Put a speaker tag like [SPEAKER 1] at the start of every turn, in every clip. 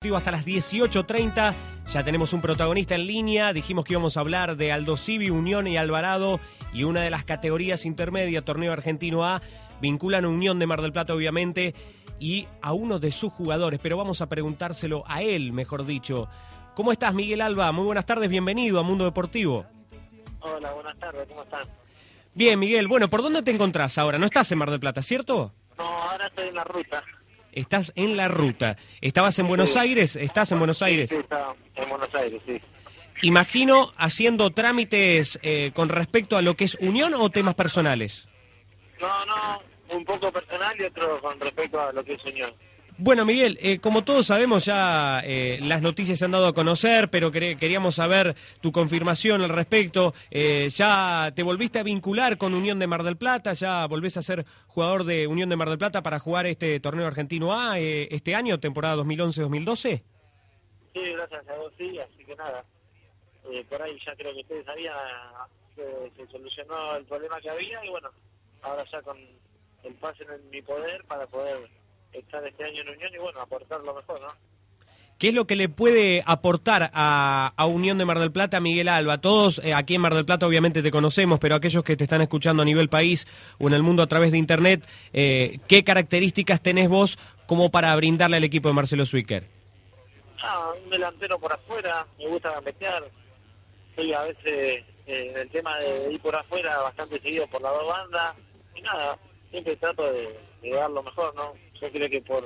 [SPEAKER 1] Hasta las 18.30 ya tenemos un protagonista en línea. Dijimos que íbamos a hablar de Aldo Civi, Unión y Alvarado y una de las categorías intermedias, Torneo Argentino A, vinculan a Unión de Mar del Plata, obviamente, y a uno de sus jugadores. Pero vamos a preguntárselo a él, mejor dicho. ¿Cómo estás, Miguel Alba? Muy buenas tardes, bienvenido a Mundo Deportivo.
[SPEAKER 2] Hola, buenas tardes, ¿cómo están?
[SPEAKER 1] Bien, Miguel. Bueno, ¿por dónde te encontrás ahora? No estás en Mar del Plata, ¿cierto?
[SPEAKER 2] No, ahora estoy en la ruta.
[SPEAKER 1] Estás en la ruta. ¿Estabas en Buenos Aires? ¿Estás en Buenos Aires?
[SPEAKER 2] Sí, está en Buenos Aires, sí.
[SPEAKER 1] Imagino haciendo trámites eh, con respecto a lo que es unión o temas personales.
[SPEAKER 2] No, no, un poco personal y otro con respecto a lo que es unión.
[SPEAKER 1] Bueno, Miguel, eh, como todos sabemos ya eh, las noticias se han dado a conocer, pero quer- queríamos saber tu confirmación al respecto. Eh, ¿Ya te volviste a vincular con Unión de Mar del Plata? ¿Ya volvés a ser jugador de Unión de Mar del Plata para jugar este torneo argentino A eh, este año, temporada 2011-2012?
[SPEAKER 2] Sí, gracias a vos, sí, así que nada. Eh, por ahí ya creo que ustedes sabían que se solucionó el problema que había y bueno, ahora ya con el pase en mi poder para poder estar este año en Unión y bueno, aportar lo mejor, ¿no?
[SPEAKER 1] ¿Qué es lo que le puede aportar a, a Unión de Mar del Plata Miguel Alba? Todos eh, aquí en Mar del Plata obviamente te conocemos, pero aquellos que te están escuchando a nivel país o en el mundo a través de Internet, eh, ¿qué características tenés vos como para brindarle al equipo de Marcelo Zwicker?
[SPEAKER 2] Ah, un delantero por afuera, me gusta gambetear. Soy a veces eh, en el tema de ir por afuera bastante seguido por la dos bandas. Y nada, siempre trato de, de dar lo mejor, ¿no? Yo creo que por,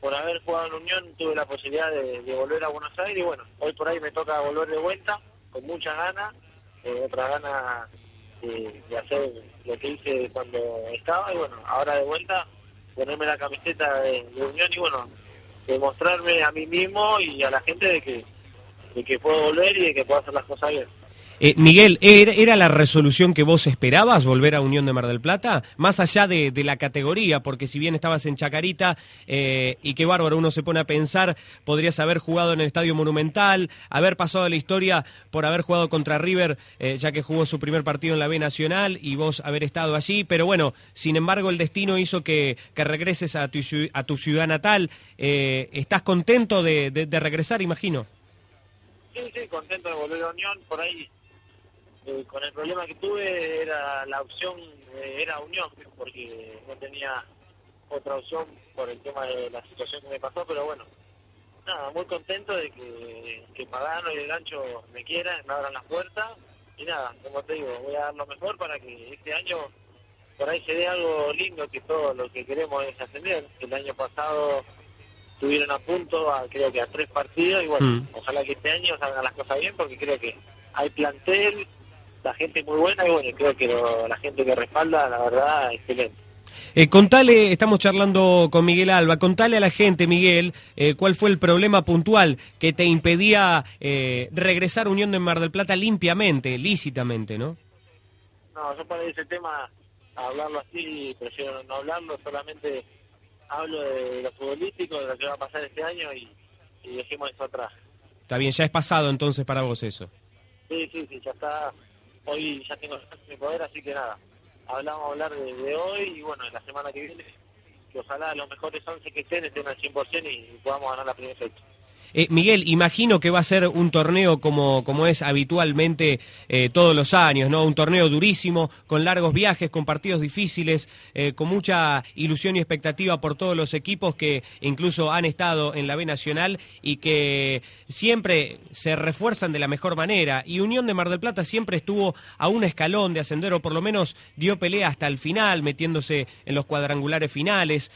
[SPEAKER 2] por haber jugado en Unión tuve la posibilidad de, volver a Buenos Aires y bueno, hoy por ahí me toca volver de vuelta con muchas ganas, eh, otras ganas de, hacer lo que hice cuando estaba y bueno, ahora de vuelta ponerme la camiseta de, de Unión y bueno, demostrarme a mí mismo y a la gente de que, de que puedo volver y de que puedo hacer las cosas bien.
[SPEAKER 1] Eh, Miguel, ¿era, la resolución que vos esperabas volver a Unión de Mar del Plata? Más allá de, de la categoría, porque si bien estabas en Chacarita eh, y qué bárbaro, uno se pone a pensar, podrías haber jugado en el Estadio Monumental, haber pasado la historia por haber jugado contra River, eh, ya que jugó su primer partido en la B Nacional y vos haber estado allí, pero bueno, sin embargo el destino hizo que, que regreses a tu, a tu ciudad natal. Eh, ¿Estás contento de, de- de regresar, imagino?
[SPEAKER 2] Sí, sí, contento de volver a Unión. Por ahí, eh, con el problema que tuve, era la opción eh, era Unión, porque no tenía otra opción por el tema de la situación que me pasó, pero bueno, nada, muy contento de que, que Pagano y el Gancho me quieran, me abran las puertas, y nada, como te digo, voy a dar lo mejor para que este año por ahí se dé algo lindo, que todo lo que queremos es ascender. El año pasado estuvieron a punto, a- creo que a tres partidos, y bueno,
[SPEAKER 1] Mm.
[SPEAKER 2] ojalá que este año salgan las cosas bien, porque creo que hay plantel, la gente muy buena, y bueno, creo que lo- la gente que respalda, la verdad, excelente.
[SPEAKER 1] Eh, contale, estamos charlando con Miguel Alba, contale a la gente, Miguel, eh, cuál fue el problema puntual que te impedía eh, regresar a Unión de Mar del Plata limpiamente, lícitamente, ¿no?
[SPEAKER 2] No, yo para ese tema, hablarlo así, prefiero no hablarlo, solamente hablo de lo futbolístico, de lo que va a pasar este año, y, y dejemos eso atrás.
[SPEAKER 1] Está bien, ya es pasado entonces para vos eso.
[SPEAKER 2] Sí, sí, sí, ya está. Hoy ya tengo mi poder, así que nada. Hablamos a hablar de, de hoy y bueno, la semana que viene, que ojalá los mejores 11 que estén estén al 100% y podamos ganar la primera fecha.
[SPEAKER 1] Eh, Miguel, imagino que va a ser un torneo como, como es habitualmente eh, todos los años, ¿no? Un torneo durísimo, con largos viajes, con partidos difíciles, eh, con mucha ilusión y expectativa por todos los equipos que incluso han estado en la B Nacional y que siempre se refuerzan de la mejor manera. Y Unión de Mar del Plata siempre estuvo a un escalón de ascender, o por lo menos dio pelea hasta el final, metiéndose en los cuadrangulares finales.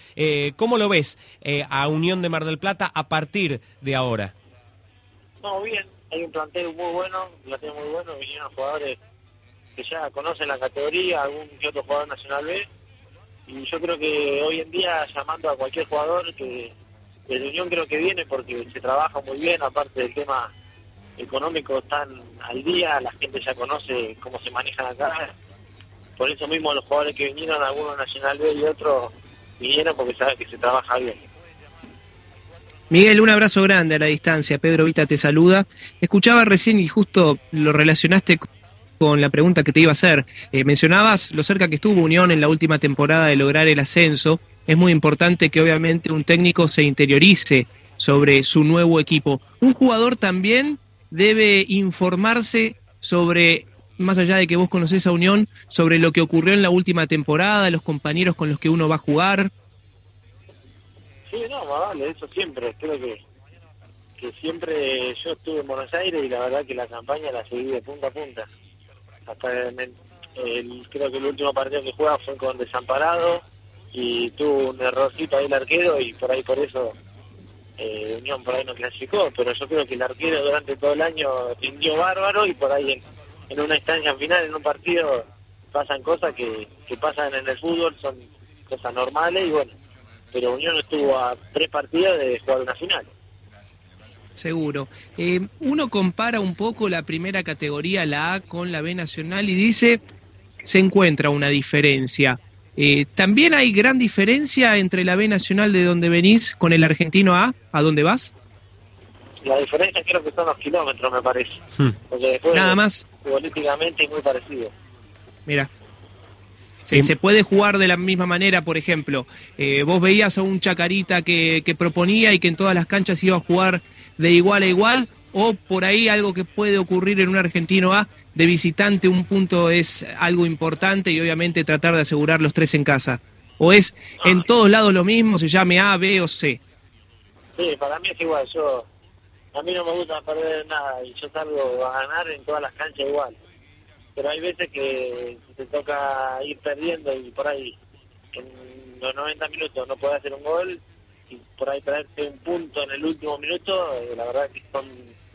[SPEAKER 1] ¿Cómo lo ves a Unión de Mar del Plata a partir de ahora?
[SPEAKER 2] No, bien, hay un plantel muy bueno, un plantel muy bueno, vinieron jugadores que ya conocen la categoría, algún que otro jugador nacional B, y yo creo que hoy en día llamando a cualquier jugador que, desde Unión creo que viene porque se trabaja muy bien, aparte del tema económico están al día, la gente ya conoce cómo se manejan acá. Por eso mismo los jugadores que vinieron, algunos Nacional B y otros, vinieron porque saben que se trabaja bien.
[SPEAKER 3] Miguel, un abrazo grande a la distancia. Pedro Vita te saluda. Escuchaba recién y justo lo relacionaste con la pregunta que te iba a hacer. Eh, mencionabas lo cerca que estuvo Unión en la última temporada de lograr el ascenso. Es muy importante que obviamente un técnico se interiorice sobre su nuevo equipo. Un jugador también debe informarse sobre, más allá de que vos conocés a Unión, sobre lo que ocurrió en la última temporada, los compañeros con los que uno va a jugar.
[SPEAKER 2] Sí, no, vale, eso siempre. Creo que, que siempre yo estuve en Buenos Aires y la verdad que la campaña la seguí de punta a punta. Hasta el, creo que el último partido que jugaba fue con Desamparado y tuvo un errorcito ahí el arquero y por ahí por eso eh, Unión por ahí no clasificó, pero yo creo que el arquero durante todo el año rindió bárbaro y por ahí en, una instancia final, en un partido, pasan cosas que, que pasan en el fútbol, son cosas normales y bueno, pero Unión estuvo a tres partidos de jugar una final.
[SPEAKER 3] Seguro. Eh, uno compara un poco la primera categoría, la A, con la B nacional y dice, se encuentra una diferencia. Eh, ¿También hay gran diferencia entre la B Nacional de donde venís con el argentino A, a dónde vas?
[SPEAKER 2] La diferencia creo que son los kilómetros, me parece.
[SPEAKER 3] Hmm. Nada más.
[SPEAKER 2] Políticamente es muy parecido.
[SPEAKER 3] Mira. Se, puede jugar de la misma manera, por ejemplo. Eh, vos veías a un Chacarita que, que proponía y que en todas las canchas iba a jugar de igual a igual, o por ahí algo que puede ocurrir en un argentino A, de visitante un punto es algo importante y obviamente tratar de asegurar los tres en casa. ¿O es en todos lados lo mismo, se llame A, B o C?
[SPEAKER 2] Sí, para mí es igual. Yo A mí no me gusta perder nada y yo salgo a ganar en todas las canchas igual. Pero hay veces que te toca ir perdiendo y por ahí en los 90 minutos no puedes hacer un gol y por ahí traerte un punto en el último minuto, eh, la verdad que son,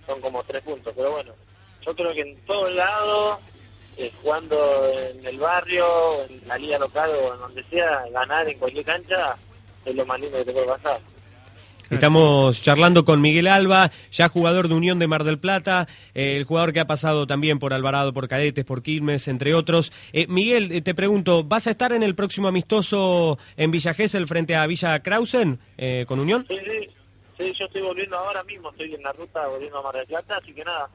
[SPEAKER 2] son como tres puntos. Pero bueno, yo creo que en todos lados, eh, jugando en el barrio, en la liga local o en donde sea, ganar en cualquier cancha es lo más lindo que te puede pasar.
[SPEAKER 1] Estamos charlando con Miguel Alba, ya jugador de Unión de Mar del Plata, eh, el jugador que ha pasado también por Alvarado, por Cadetes, por Quilmes, entre otros. Eh, Miguel, te pregunto, ¿vas a estar en el próximo amistoso en Villa Gesell frente a Villa Krausen con Unión?
[SPEAKER 2] Sí, sí, sí, yo estoy volviendo ahora mismo, estoy en la ruta volviendo a Mar del Plata, así que nada,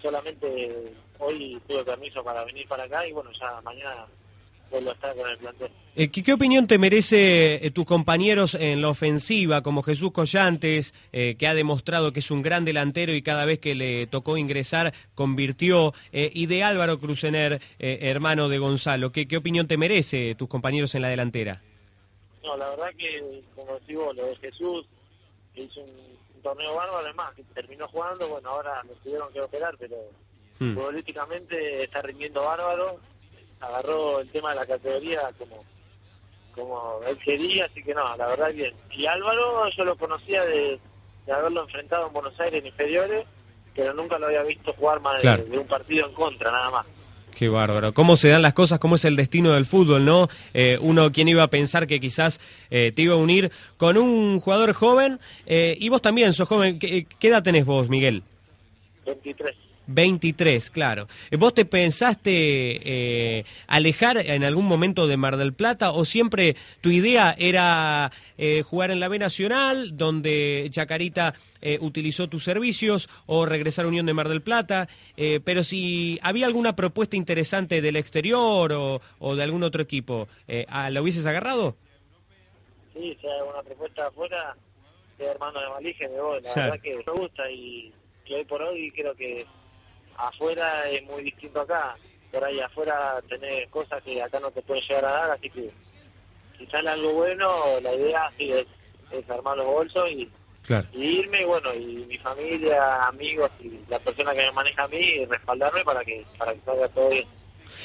[SPEAKER 2] solamente hoy tuve permiso para venir para acá y bueno, ya mañana vuelvo a estar con el plantel.
[SPEAKER 1] Eh, ¿qué, opinión te merece eh, tus compañeros en la ofensiva, como Jesús Collantes, eh, que ha demostrado que es un gran delantero y cada vez que le tocó ingresar convirtió, y de Álvaro Crucener, hermano de Gonzalo? ¿Qué, ¿Qué opinión te merece tus compañeros en la delantera?
[SPEAKER 2] No, la verdad que, como decís vos, lo de Jesús hizo un torneo bárbaro, además, que terminó jugando, bueno, ahora lo tuvieron que operar, pero hmm. políticamente está rindiendo bárbaro, agarró el tema de la categoría como como él quería, así que no, la verdad bien. Y Álvaro yo lo conocía de, haberlo enfrentado en Buenos Aires en inferiores, pero nunca lo había visto jugar más de un partido en contra, nada más.
[SPEAKER 1] Qué bárbaro. ¿Cómo se dan las cosas? ¿Cómo es el destino del fútbol, no? Eh, uno, ¿quién iba a pensar que quizás eh, te iba a unir con un jugador joven? Eh, y vos también sos joven. ¿Qué, ¿Qué, edad tenés vos, Miguel?
[SPEAKER 2] 23.
[SPEAKER 1] 23, claro. ¿Vos te pensaste eh, alejar en algún momento de Mar del Plata o siempre tu idea era eh, jugar en la B Nacional, donde Chacarita eh, utilizó tus servicios, o regresar a Unión de Mar del Plata? pero si había alguna propuesta interesante del exterior o, de algún otro equipo, ¿la hubieses agarrado?
[SPEAKER 2] Sí, si hay alguna propuesta afuera, de hermano de Malige, me voy. La verdad que me gusta y, y hoy por hoy creo que afuera es muy distinto acá. Por ahí afuera tenés cosas que acá no te pueden llegar a dar, así que si sale algo bueno, la idea sí es, armar los bolsos y, irme, y bueno, y mi familia, amigos y la persona que me maneja a mí, respaldarme para que, para que salga todo bien.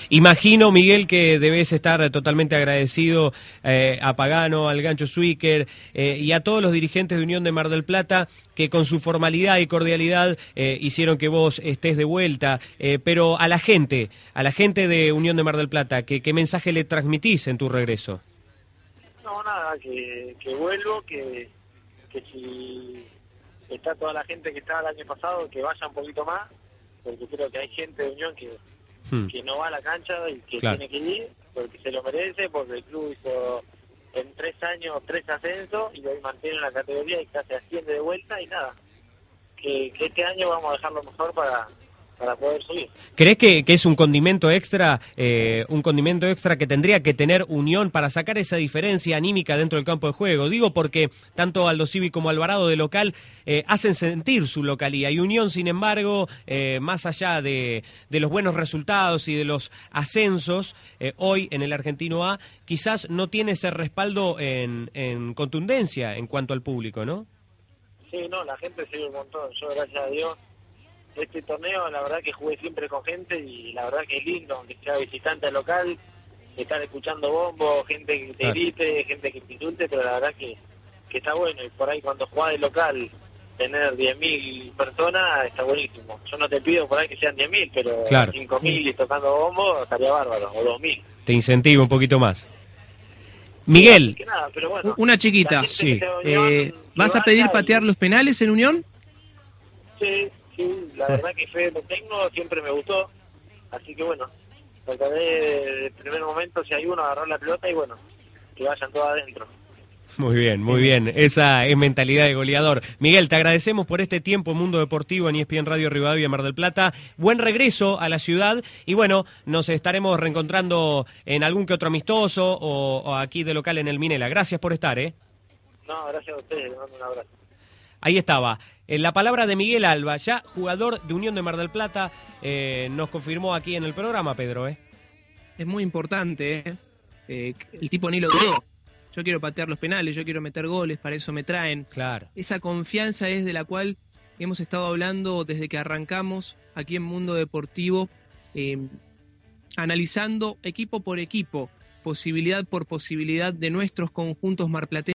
[SPEAKER 1] Imagino, Miguel, que debes estar totalmente agradecido eh, a Pagano, al Gancho Swicker eh, y a todos los dirigentes de Unión de Mar del Plata que con su formalidad y cordialidad eh, hicieron que vos estés de vuelta. pero a la gente, a la gente de Unión de Mar del Plata, ¿qué, qué mensaje le transmitís en tu regreso?
[SPEAKER 2] No, nada, que, que vuelvo, que, que si está toda la gente que estaba el año pasado, que vaya un poquito más, porque creo que hay gente de Unión que,
[SPEAKER 1] Hmm.
[SPEAKER 2] que no va a la cancha y que
[SPEAKER 1] Claro.
[SPEAKER 2] tiene que ir, porque se lo merece, porque el club hizo en tres años tres ascensos y hoy mantiene la categoría y casi asciende de vuelta y nada. Que, que este año vamos a dejarlo mejor para, para poder subir.
[SPEAKER 1] ¿Crees que, que es un condimento extra, eh, un condimento extra que tendría que tener Unión para sacar esa diferencia anímica dentro del campo de juego? Digo porque tanto Aldo Civi como Alvarado de local eh, hacen sentir su localía y Unión, sin embargo, eh, más allá de, de los buenos resultados y de los ascensos, eh, hoy en el Argentino A quizás no tiene ese respaldo en, en contundencia en cuanto al público, ¿no?
[SPEAKER 2] Sí, no, la gente sirve un montón. Yo, gracias a Dios, este torneo, la verdad que jugué siempre con gente y la verdad que es lindo, aunque sea visitante al local, estar escuchando bombo, gente que te
[SPEAKER 1] Claro.
[SPEAKER 2] grite, gente que te insulte, pero la verdad que, que está bueno. Y por ahí cuando jugás de local, tener 10.000 personas está buenísimo. Yo no te pido por ahí que sean 10.000, pero
[SPEAKER 1] Claro.
[SPEAKER 2] 5.000 y tocando bombo estaría bárbaro, o 2.000.
[SPEAKER 1] Te incentivo un poquito más. Miguel,
[SPEAKER 2] Que nada, pero bueno.
[SPEAKER 3] Una chiquita.
[SPEAKER 1] Sí.
[SPEAKER 3] Eh, ¿Vas a pedir
[SPEAKER 2] y-
[SPEAKER 3] patear los penales en Unión?
[SPEAKER 2] Sí, sí, la verdad que fe lo tengo, siempre me gustó. Así que bueno, trataré de, de primer momento, si hay uno, agarrar la pelota y bueno, que vayan todos adentro.
[SPEAKER 1] Muy bien, muy bien. Esa es mentalidad de goleador. Miguel, te agradecemos por este tiempo en Mundo Deportivo en ESPN Radio Rivadavia Mar del Plata. Buen regreso a la ciudad y bueno, nos estaremos reencontrando en algún que otro amistoso o, o aquí de local en el Minela. Gracias por estar, ¿eh?
[SPEAKER 2] No, gracias a ustedes, les mando un abrazo.
[SPEAKER 1] Ahí estaba. En la palabra de Miguel Alba, ya jugador de Unión de Mar del Plata, eh, nos confirmó aquí en el programa, Pedro, ¿eh?
[SPEAKER 3] Es muy importante. ¿eh? Eh, el tipo ni lo dudó. Yo quiero patear los penales, yo quiero meter goles, para eso me traen.
[SPEAKER 1] Claro.
[SPEAKER 3] Esa confianza es de la cual hemos estado hablando desde que arrancamos aquí en Mundo Deportivo, eh, analizando equipo por equipo, posibilidad por posibilidad de nuestros conjuntos marplatenses.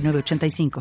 [SPEAKER 4] 906985.